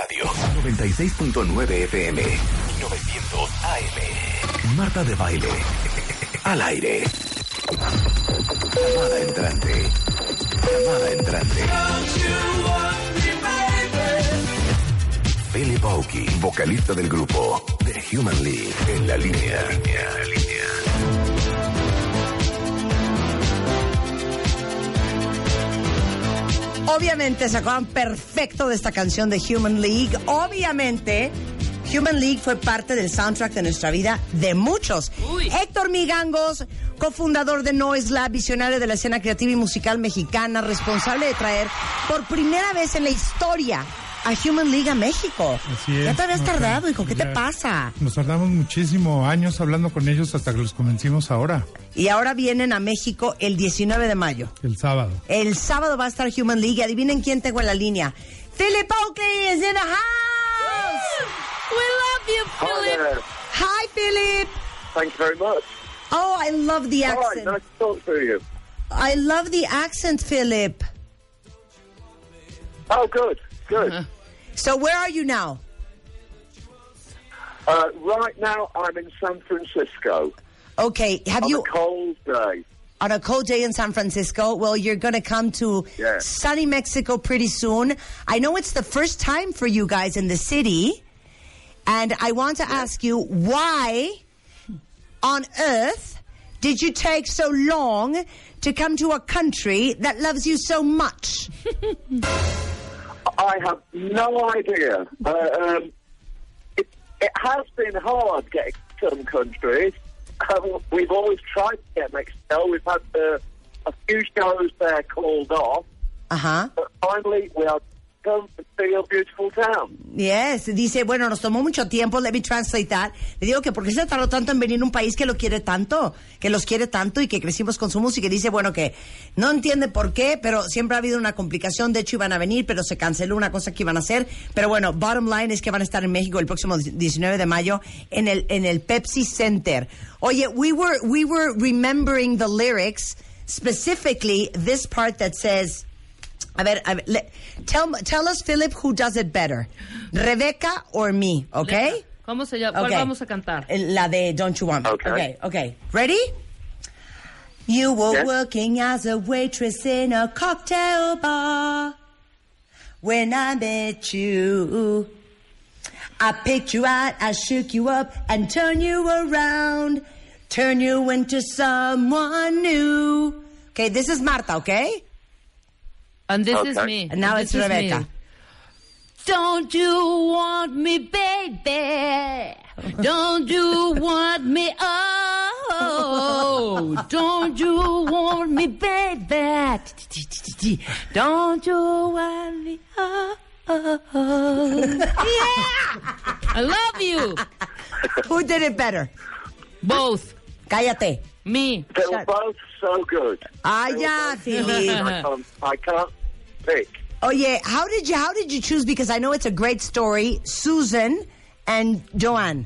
Radio 96.9 FM 900 AM. Marta de Baile. Al aire. Llamada entrante. Llamada entrante. Philip Aoki, vocalista del grupo The Human League, en la línea. Obviamente se acuerdan perfecto de esta canción de Human League. Obviamente, Human League fue parte del soundtrack de nuestra vida de muchos. Héctor Migangos, cofundador de Noise Lab, visionario de la escena creativa y musical mexicana, responsable de traer por primera vez en la historia a Human League a México. Así es, ya te habías tardado, hijo, ¿qué te pasa? Nos tardamos muchísimo años hablando con ellos hasta que los convencimos ahora, Y ahora vienen a México el 19 de mayo. el sábado. El sábado va a estar Human League. Adivinen quién tengo en la línea. Philip Oakley is in the house. We love you, Hi Philip. Hi, Philip. Thank you very much. Oh, I love the Hi, accent. nice to talk to you. I love the accent, Philip. Oh, good, good. So where are you now? Uh, right now, I'm in San Francisco Okay, have on you a cold day. on a cold day in San Francisco? Well, you're going to come to Yeah. sunny Mexico pretty soon. I know it's the first time for you guys in the city, and I want to ask you why on earth did you take so long to come to a country that loves you so much? I have no idea. Uh, um, it, it has been hard getting some countries. Um, we've always tried to get Mexico. We've had uh, a few shows there called off, Uh huh. but finally we are Yes, dice, bueno, nos tomó mucho tiempo, let me translate that. Le digo que por qué se tardó tanto en venir un país que lo quiere tanto, que los quiere tanto y que crecimos con su música. Y dice, bueno, que no entiende por qué, pero siempre ha habido una complicación. De hecho, iban a venir, pero se canceló una cosa que iban a hacer. Pero bueno, bottom line es que van a estar en México el próximo 19 de mayo en el, en el Pepsi Center. Oye, we were, we were remembering the lyrics, specifically this part that says, a ver, a ver, le- tell, tell us, Philip, who does it better, Rebecca or me, okay? ¿Cómo se llama? ¿Cuál Okay. vamos a cantar? La de Don't You Want Me. Okay. okay, okay. Ready? You were Yes. working as a waitress in a cocktail bar when I met you. I picked you out, I shook you up and turned you around, turn you into someone new. Okay, this is Marta, okay? And this is me. And now This it's is Rebecca. me. Don't you want me, baby? Don't you want me? Oh, don't you want me, baby? Don't you want me? Oh, yeah! I love you. Who did it better? Both. Cállate. Me. They were both so good. Ah, They were ya, both- Philip. I can't, I can't pick. Oh yeah, how did you how did you choose? Because I know it's a great story. Susan and Joanne.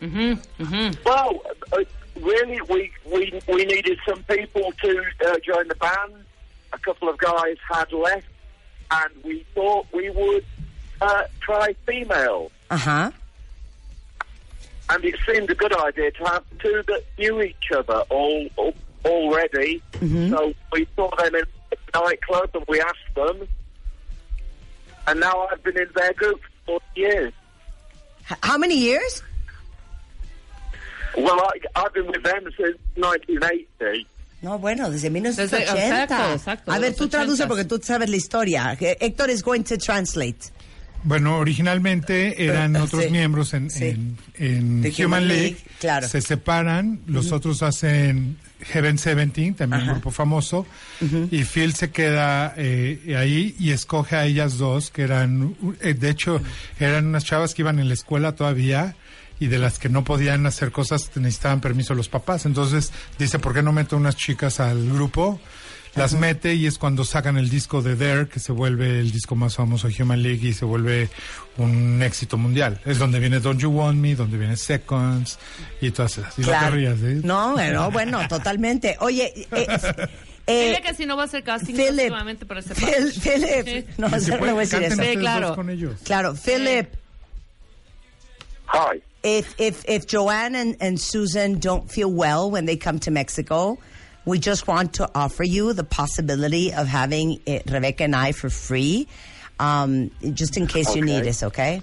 Hmm. Well, uh, really, we, we we needed some people to uh, join the band. A couple of guys had left, and we thought we would uh, try female. Uh huh. And it seemed a good idea to have two that knew each other all, all already. So we saw them in a nightclub, and we asked them. And now I've been in their group for years. How many years? Well, I, I've been with them since 1980. No, bueno, desde 1980. Desde- exacto, exacto, A ver, tú traduce porque tú sabes la historia. Héctor is going to translate. Bueno, originalmente eran Eh, otros sí, miembros en, sí. en, en De Human, Human League. League, claro. Se separan, los otros hacen Heaven 17, también un grupo famoso, y Phil se queda eh, ahí y escoge a ellas dos, que eran, eh, de hecho, eran unas chavas que iban en la escuela todavía y de las que no podían hacer cosas necesitaban permiso los papás. Entonces dice, ¿por qué no meto unas chicas al grupo? Las mete y es cuando sacan el disco de Dare, que se vuelve el disco más famoso de Human League y se vuelve un éxito mundial. Es donde viene Don't You Want Me, donde viene Seconds y todas esas. Y no te rías, ¿eh? No, bueno, bueno, totalmente. Oye, eh, Eh, Dile que si no va a hacer casting Philip, para este Phil-. Philip, Sí. no, le voy a decir eso. Sí, claro. dos con ellos. Claro, Philip, Hi. if if if Joanne and, and Susan don't feel well when they come to Mexico, we just want to offer you the possibility of having uh, Rebecca and I for free, um, just in case you need us. Okay,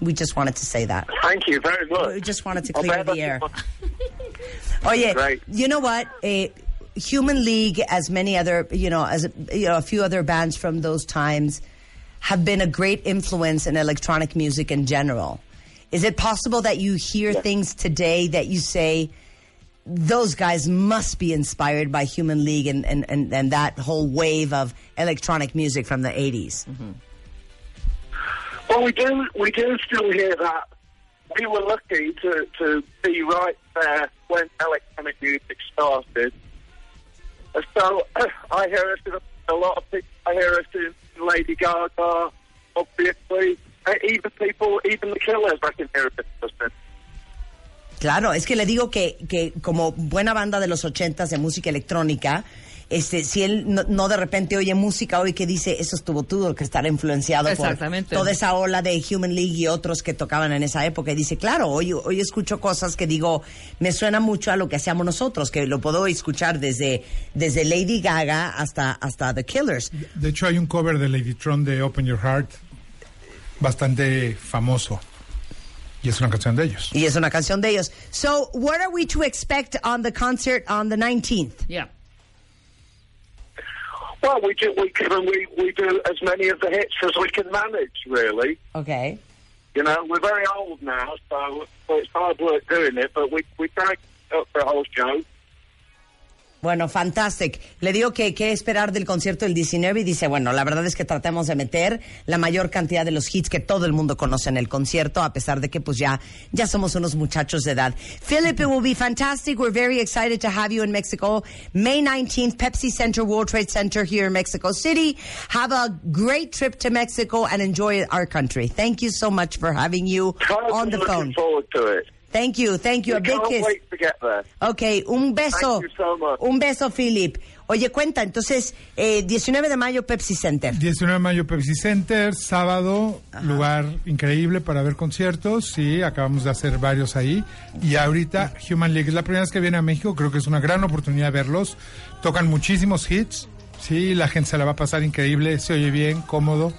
we just wanted to say that. Thank you very much. We just wanted to clear the air. oh, yeah. Oye, Right. you know what? Eh, Human League, as many other, you know, as you know, a few other bands from those times, have been a great influence in electronic music in general. Is it possible that you hear things today that you say, those guys must be inspired by Human League and, and, and, and that whole wave of electronic music from the 80s? Mm-hmm. Well, we do we do still hear that. We were lucky to, to Claro, es que le digo que, que como buena banda de los ochentas de música electrónica, este, si él no, no de repente oye música hoy que dice eso estuvo todo que estar influenciado Exactamente. por toda esa ola de Human League y otros que tocaban en esa época y dice claro hoy hoy escucho cosas que digo me suena mucho a lo que hacíamos nosotros que lo puedo escuchar desde desde Lady Gaga hasta hasta The Killers De hecho, hay un cover de Lady Tron de Open Your Heart bastante famoso. Y es una canción de ellos. y es una canción de ellos. So what are we to expect on the concert on the 19th? Yeah. Well, we do we can we, we do as many of the hits as we can manage. Really, Okay. you know, we're very old now, so, so it's hard work doing it. But we we try up for a whole show. Bueno, fantastic. Le digo que qué esperar del concierto del 19 y dice, bueno, la verdad es que tratemos de meter la mayor cantidad de los hits que todo el mundo conoce en el concierto, a pesar de que pues ya, ya somos unos muchachos de edad. Philip, it will be fantastic. We're very excited to have you in Mexico. May 19th, Pepsi Center, World Trade Center here in Mexico City. Have a great trip to Mexico and enjoy our country. Thank you so much for having you on the looking phone. forward to it. Thank you, thank you. A big kiss. Ok, un beso. Thank you so much. Un beso, Philip. Oye, cuenta, entonces, eh, 19 de mayo, Pepsi Center. 19 de mayo, Pepsi Center, sábado, lugar increíble para ver conciertos. Sí, acabamos de hacer varios ahí. Y ahorita, Human League es la primera vez que viene a México. Creo que es una gran oportunidad de verlos. Tocan muchísimos hits. Sí, la gente se la va a pasar increíble. Se oye bien, cómodo.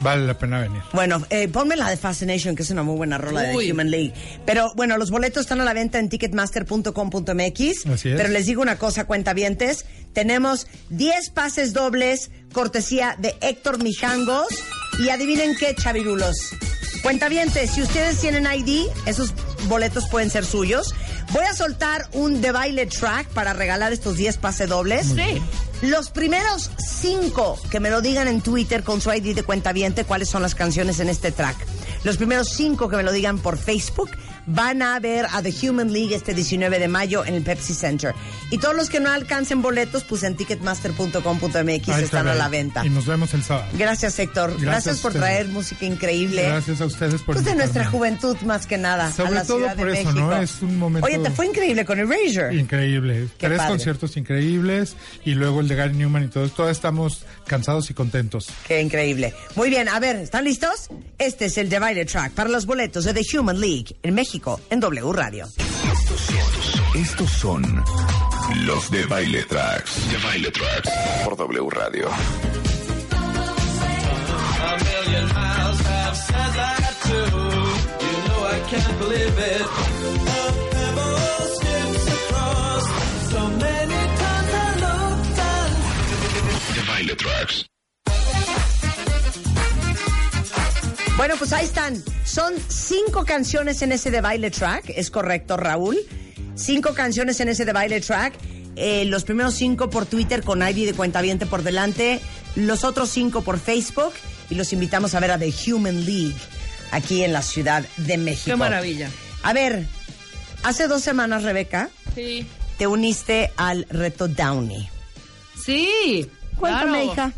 Vale la pena venir. Bueno, eh, ponme la de Fascination, que es una muy buena rola Uy. de Human League. Pero bueno, los boletos están a la venta en ticketmaster.com.mx. Así es. Pero les digo una cosa, cuentavientes. Tenemos 10 pases dobles, cortesía de Héctor Mijangos. Y adivinen qué, chavirulos. Cuentavientes, si ustedes tienen ID, esos boletos pueden ser suyos. Voy a soltar un de baile track para regalar estos 10 pases dobles. Sí. Los primeros cinco que me lo digan en Twitter con su ID de cuentaviente cuáles son las canciones en este track. Los primeros cinco que me lo digan por Facebook van a ver a The Human League este 19 de mayo en el Pepsi Center. Y todos los que no alcancen boletos, pues en ticketmaster.com.mx están está, a la venta. Y nos vemos el sábado. Gracias, Héctor. Gracias, Gracias a por traer música increíble. Gracias a ustedes por Pues de nuestra juventud más que nada. a Sobre la todo Ciudad de por eso, México. ¿no? Es un momento- Oye, te fue increíble con Erasure. Increíble. Qué Tres padre. conciertos increíbles y luego el de Gary Newman y todo. Todos estamos cansados y contentos. Qué increíble. Muy bien, a ver, ¿están listos? Este es el Divided Track para los boletos de The Human League en México, en W Radio. Estos son los de Baile Tracks. De Baile Tracks. Por W Radio. A Bueno, pues ahí están. Son cinco canciones en ese de baile track. Es correcto, Raúl. Cinco canciones en ese de baile track. Eh, los primeros cinco por Twitter con Ivy de Cuentaviente por delante. Los otros cinco por Facebook. Y los invitamos a ver a The Human League aquí en la Ciudad de México. Qué maravilla. A ver, hace dos semanas, Rebeca, Sí. te uniste al reto Downey. Sí. Cuéntame, claro. hija.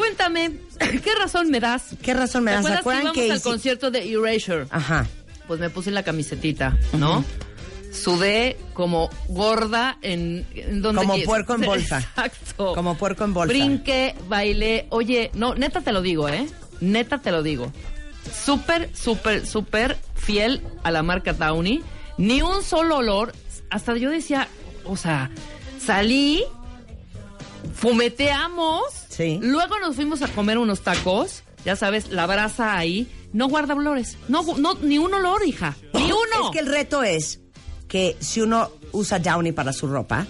Cuéntame, ¿qué razón me das? ¿Qué razón me ¿Te das? ¿Se que acuerdan íbamos que al hice- concierto de Erasure? Ajá. Pues me puse la camiseta, ¿no? Sudé como gorda en, en donde Como puerco en bolsa. Exacto. Como puerco en bolsa. Brinqué, bailé. Oye, no, neta te lo digo, ¿eh? Neta te lo digo. Súper, súper, súper fiel a la marca Downy. Ni un solo olor. Hasta yo decía, o sea, salí, fumeteamos. Sí. Luego nos fuimos a comer unos tacos. Ya sabes, la brasa ahí. No guarda olores. No, no, ni un olor, hija. Ni uno. Es que el reto es que si uno usa Downy para su ropa,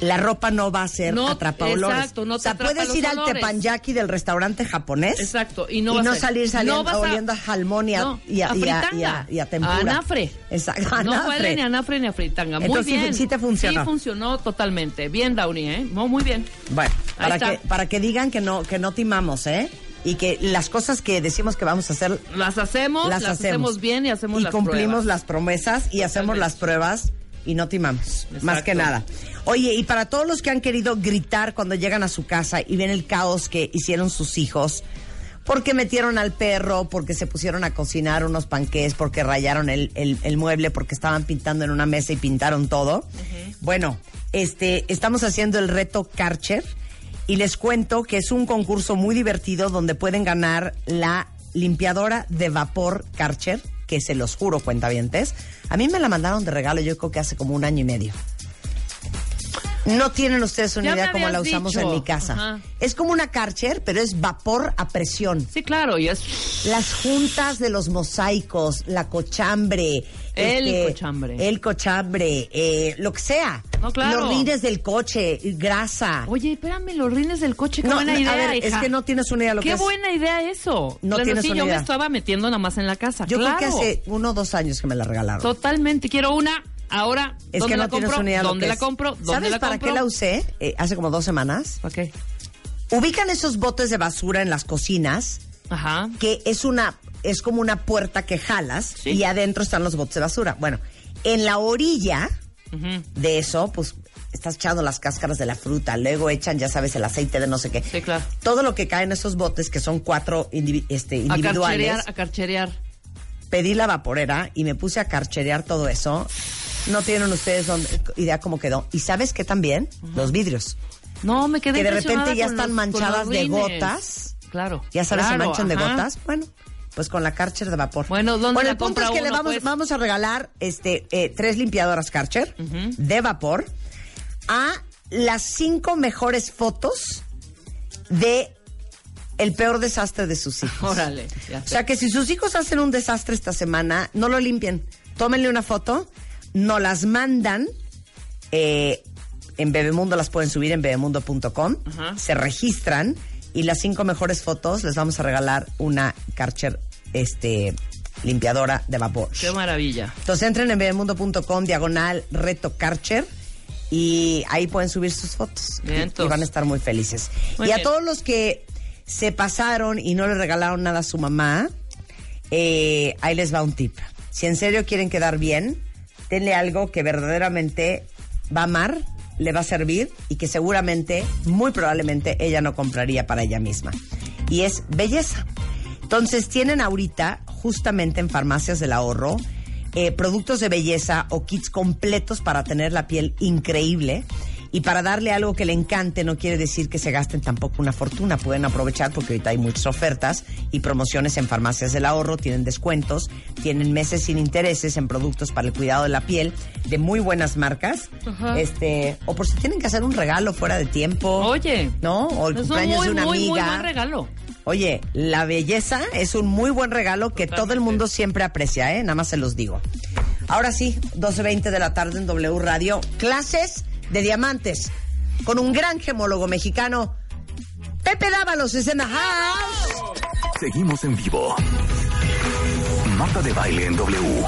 la ropa no va a ser No, atrapa olores. exacto, no o te sea, atrapa puedes los ir al olores. teppanyaki del restaurante japonés. Exacto, y no, vas a- salir saliendo no a- oliendo a jalmón y a, No, y a, y y y tempura. Anafre. Exacto, No huele ni a anafre ni a fritanga. Muy Entonces, sí- bien. sí te funcionó. Sí funcionó totalmente. Bien, Downey, ¿eh? Muy, bien. Bueno, para que, para que digan que no, que no timamos, ¿eh? Y que las cosas que decimos que vamos a hacer, Las hacemos, las, las, hacemos. bien y hacemos y las cumplimos pruebas. las promesas y hacemos las pruebas y no timamos, más que nada. Oye, y para todos los que han querido gritar cuando llegan a su casa y ven el caos que hicieron sus hijos, porque metieron al perro, porque se pusieron a cocinar unos panqués, porque rayaron el, el- el mueble, porque estaban pintando en una mesa y pintaron todo. Bueno, este, estamos haciendo el reto Karcher y les cuento que es un concurso muy divertido donde pueden ganar la limpiadora de vapor Karcher, que se los juro, cuentavientes. A mí me la mandaron de regalo, yo creo que hace como un año y medio. No tienen ustedes una Ya idea cómo la usamos dicho. en mi casa. Ajá. Es como una Karcher, pero es vapor a presión. Sí, claro, y es... Las juntas de los mosaicos, la cochambre. El cochambre. El cochambre, eh, lo que sea. No, claro. Los rines del coche, grasa. Oye, espérame, los rines del coche, qué No, buena a idea, ver, hija. es que no tienes una idea lo Qué que es. buena idea eso. No Claro, tienes sí, una yo idea. me estaba metiendo nada más en la casa. Yo claro. creo que hace uno o dos años que me la regalaron. Totalmente, quiero una. Ahora, es ¿dónde que no la tienes compro? idea lo ¿Dónde la compro? ¿Dónde ¿Sabes la para compro? qué la usé? Eh, hace como dos semanas. Ok. Ubican esos botes de basura en las cocinas, Ajá. que es una, es como una puerta que jalas Sí. y adentro están los botes de basura. Bueno, en la orilla de eso, pues estás echando las cáscaras de la fruta, luego echan, ya sabes, el aceite de no sé qué. Sí, claro. Todo lo que cae en esos botes, que son cuatro indivi- este, A individuales, carcherear, a carcherear. pedí la vaporera y me puse a carcherear todo eso. No tienen ustedes dónde- idea cómo quedó. ¿Y sabes qué también? Los vidrios. No, me quedé Que de repente ya están los- manchadas de gotas. Claro. Ya sabes, claro, se manchan de gotas. Bueno, pues con la Karcher de vapor. Bueno, ¿dónde la el punto es que le vamos, pues? vamos a regalar este eh, tres limpiadoras Karcher de vapor a las cinco mejores fotos de el peor desastre de sus hijos. Órale. O sea que si sus hijos hacen un desastre esta semana, no lo limpien. Tómenle una foto, no las mandan. eh, en Bebemundo las pueden subir en bebemundo.com. Se registran y las cinco mejores fotos les vamos a regalar una Karcher este, limpiadora de vapor. Qué maravilla. Entonces entren en bebemundo.com, diagonal reto Karcher y ahí pueden subir sus fotos. Bien, y, y van a estar muy felices. Muy y a todos los que se pasaron y no le regalaron nada a su mamá, eh, ahí les va un tip. Si en serio quieren quedar bien, denle algo que verdaderamente va a amar, le va a servir y que seguramente, muy probablemente, ella no compraría para ella misma. Y es belleza. Entonces tienen ahorita, justamente en farmacias del ahorro, eh, productos de belleza o kits completos para tener la piel increíble. Y para darle algo que le encante no quiere decir que se gasten tampoco una fortuna. Pueden aprovechar porque ahorita hay muchas ofertas y promociones en farmacias del ahorro, tienen descuentos, tienen meses sin intereses en productos para el cuidado de la piel de muy buenas marcas. Ajá. Este, o por si tienen que hacer un regalo fuera de tiempo. Oye. ¿No? O el Es un cumpleaños muy, de una muy, muy amiga. buen regalo. Oye, la belleza es un muy buen regalo que todo el mundo siempre aprecia, ¿eh? Nada más se los digo. Ahora sí, 12.20 de la tarde en W Radio, clases de diamantes con un gran gemólogo mexicano. Pepe Dávalos es en house. Seguimos en vivo. Marta de baile en W.